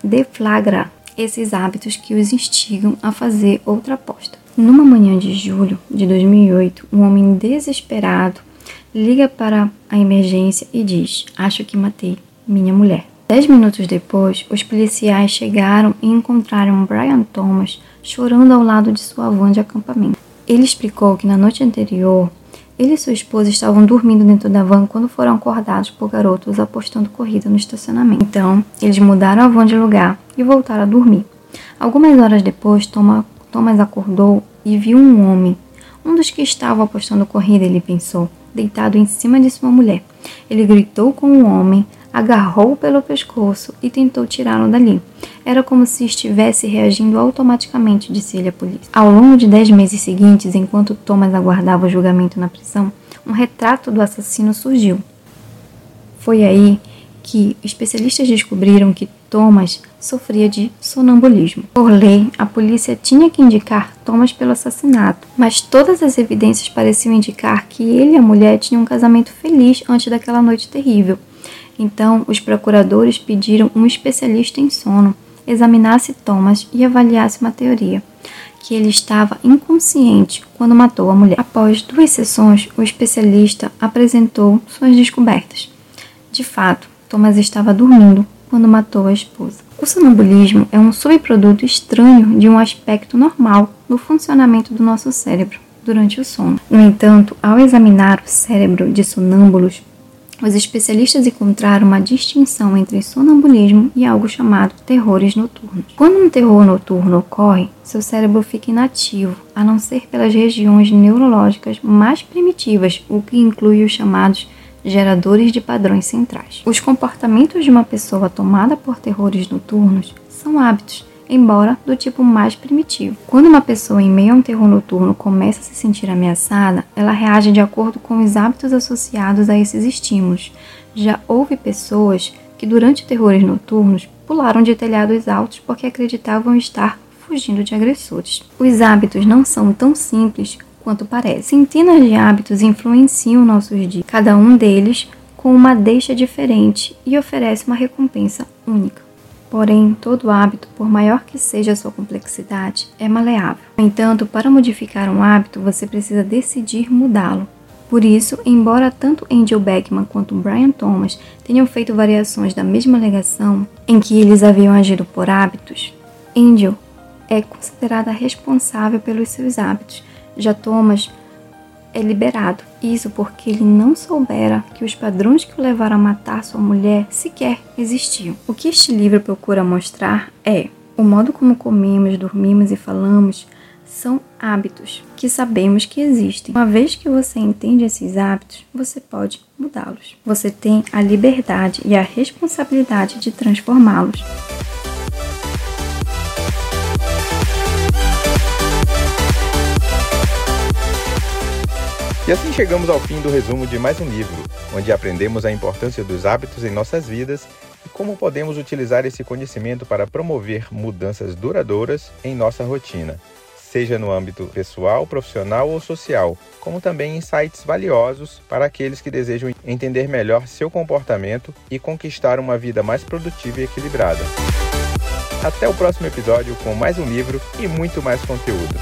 deflagra esses hábitos que os instigam a fazer outra aposta. Numa manhã de julho de 2008, um homem desesperado liga para a emergência e diz: Acho que matei minha mulher. Dez minutos depois, os policiais chegaram e encontraram Brian Thomas chorando ao lado de sua van de acampamento. Ele explicou que na noite anterior ele e sua esposa estavam dormindo dentro da van quando foram acordados por garotos apostando corrida no estacionamento. Então, eles mudaram a van de lugar e voltaram a dormir. Algumas horas depois, Thomas acordou e viu um homem, um dos que estavam apostando corrida, ele pensou, deitado em cima de sua mulher. Ele gritou com o homem, agarrou-o pelo pescoço e tentou tirá-lo dali. Era como se estivesse reagindo automaticamente, disse ele à polícia. Ao longo de dez meses seguintes, enquanto Thomas aguardava o julgamento na prisão, um retrato do assassino surgiu. Foi aí que especialistas descobriram que Thomas sofria de sonambulismo. Por lei, a polícia tinha que indicar Thomas pelo assassinato, mas todas as evidências pareciam indicar que ele e a mulher tinham um casamento feliz antes daquela noite terrível. Então, os procuradores pediram um especialista em sono examinasse Thomas e avaliasse uma teoria que ele estava inconsciente quando matou a mulher. Após duas sessões, o especialista apresentou suas descobertas. De fato, Thomas estava dormindo quando matou a esposa. O sonambulismo é um subproduto estranho de um aspecto normal no funcionamento do nosso cérebro durante o sono. No entanto, ao examinar o cérebro de sonâmbulos, Os especialistas encontraram uma distinção entre sonambulismo e algo chamado terrores noturnos. Quando um terror noturno ocorre, seu cérebro fica inativo, a não ser pelas regiões neurológicas mais primitivas, o que inclui os chamados geradores de padrões centrais. Os comportamentos de uma pessoa tomada por terrores noturnos são hábitos embora do tipo mais primitivo. Quando uma pessoa em meio a um terror noturno começa a se sentir ameaçada, ela reage de acordo com os hábitos associados a esses estímulos. Já houve pessoas que durante terrores noturnos pularam de telhados altos porque acreditavam estar fugindo de agressores. Os hábitos não são tão simples quanto parece. Centenas de hábitos influenciam nossos dias, cada um deles com uma deixa diferente e oferece uma recompensa única. Porém, todo hábito, por maior que seja a sua complexidade, é maleável. No entanto, para modificar um hábito, você precisa decidir mudá-lo. Por isso, embora tanto Angel Beckman quanto Brian Thomas tenham feito variações da mesma alegação em que eles haviam agido por hábitos, Angel é considerada responsável pelos seus hábitos. Já Thomas é liberado. Isso porque ele não soubera que os padrões que o levaram a matar sua mulher sequer existiam. O que este livro procura mostrar é o modo como comemos, dormimos e falamos são hábitos que sabemos que existem. Uma vez que você entende esses hábitos, você pode mudá-los. Você tem a liberdade e a responsabilidade de transformá-los. E assim chegamos ao fim do resumo de mais um livro, onde aprendemos a importância dos hábitos em nossas vidas e como podemos utilizar esse conhecimento para promover mudanças duradouras em nossa rotina, seja no âmbito pessoal, profissional ou social, como também insights valiosos para aqueles que desejam entender melhor seu comportamento e conquistar uma vida mais produtiva e equilibrada. Até o próximo episódio com mais um livro e muito mais conteúdo.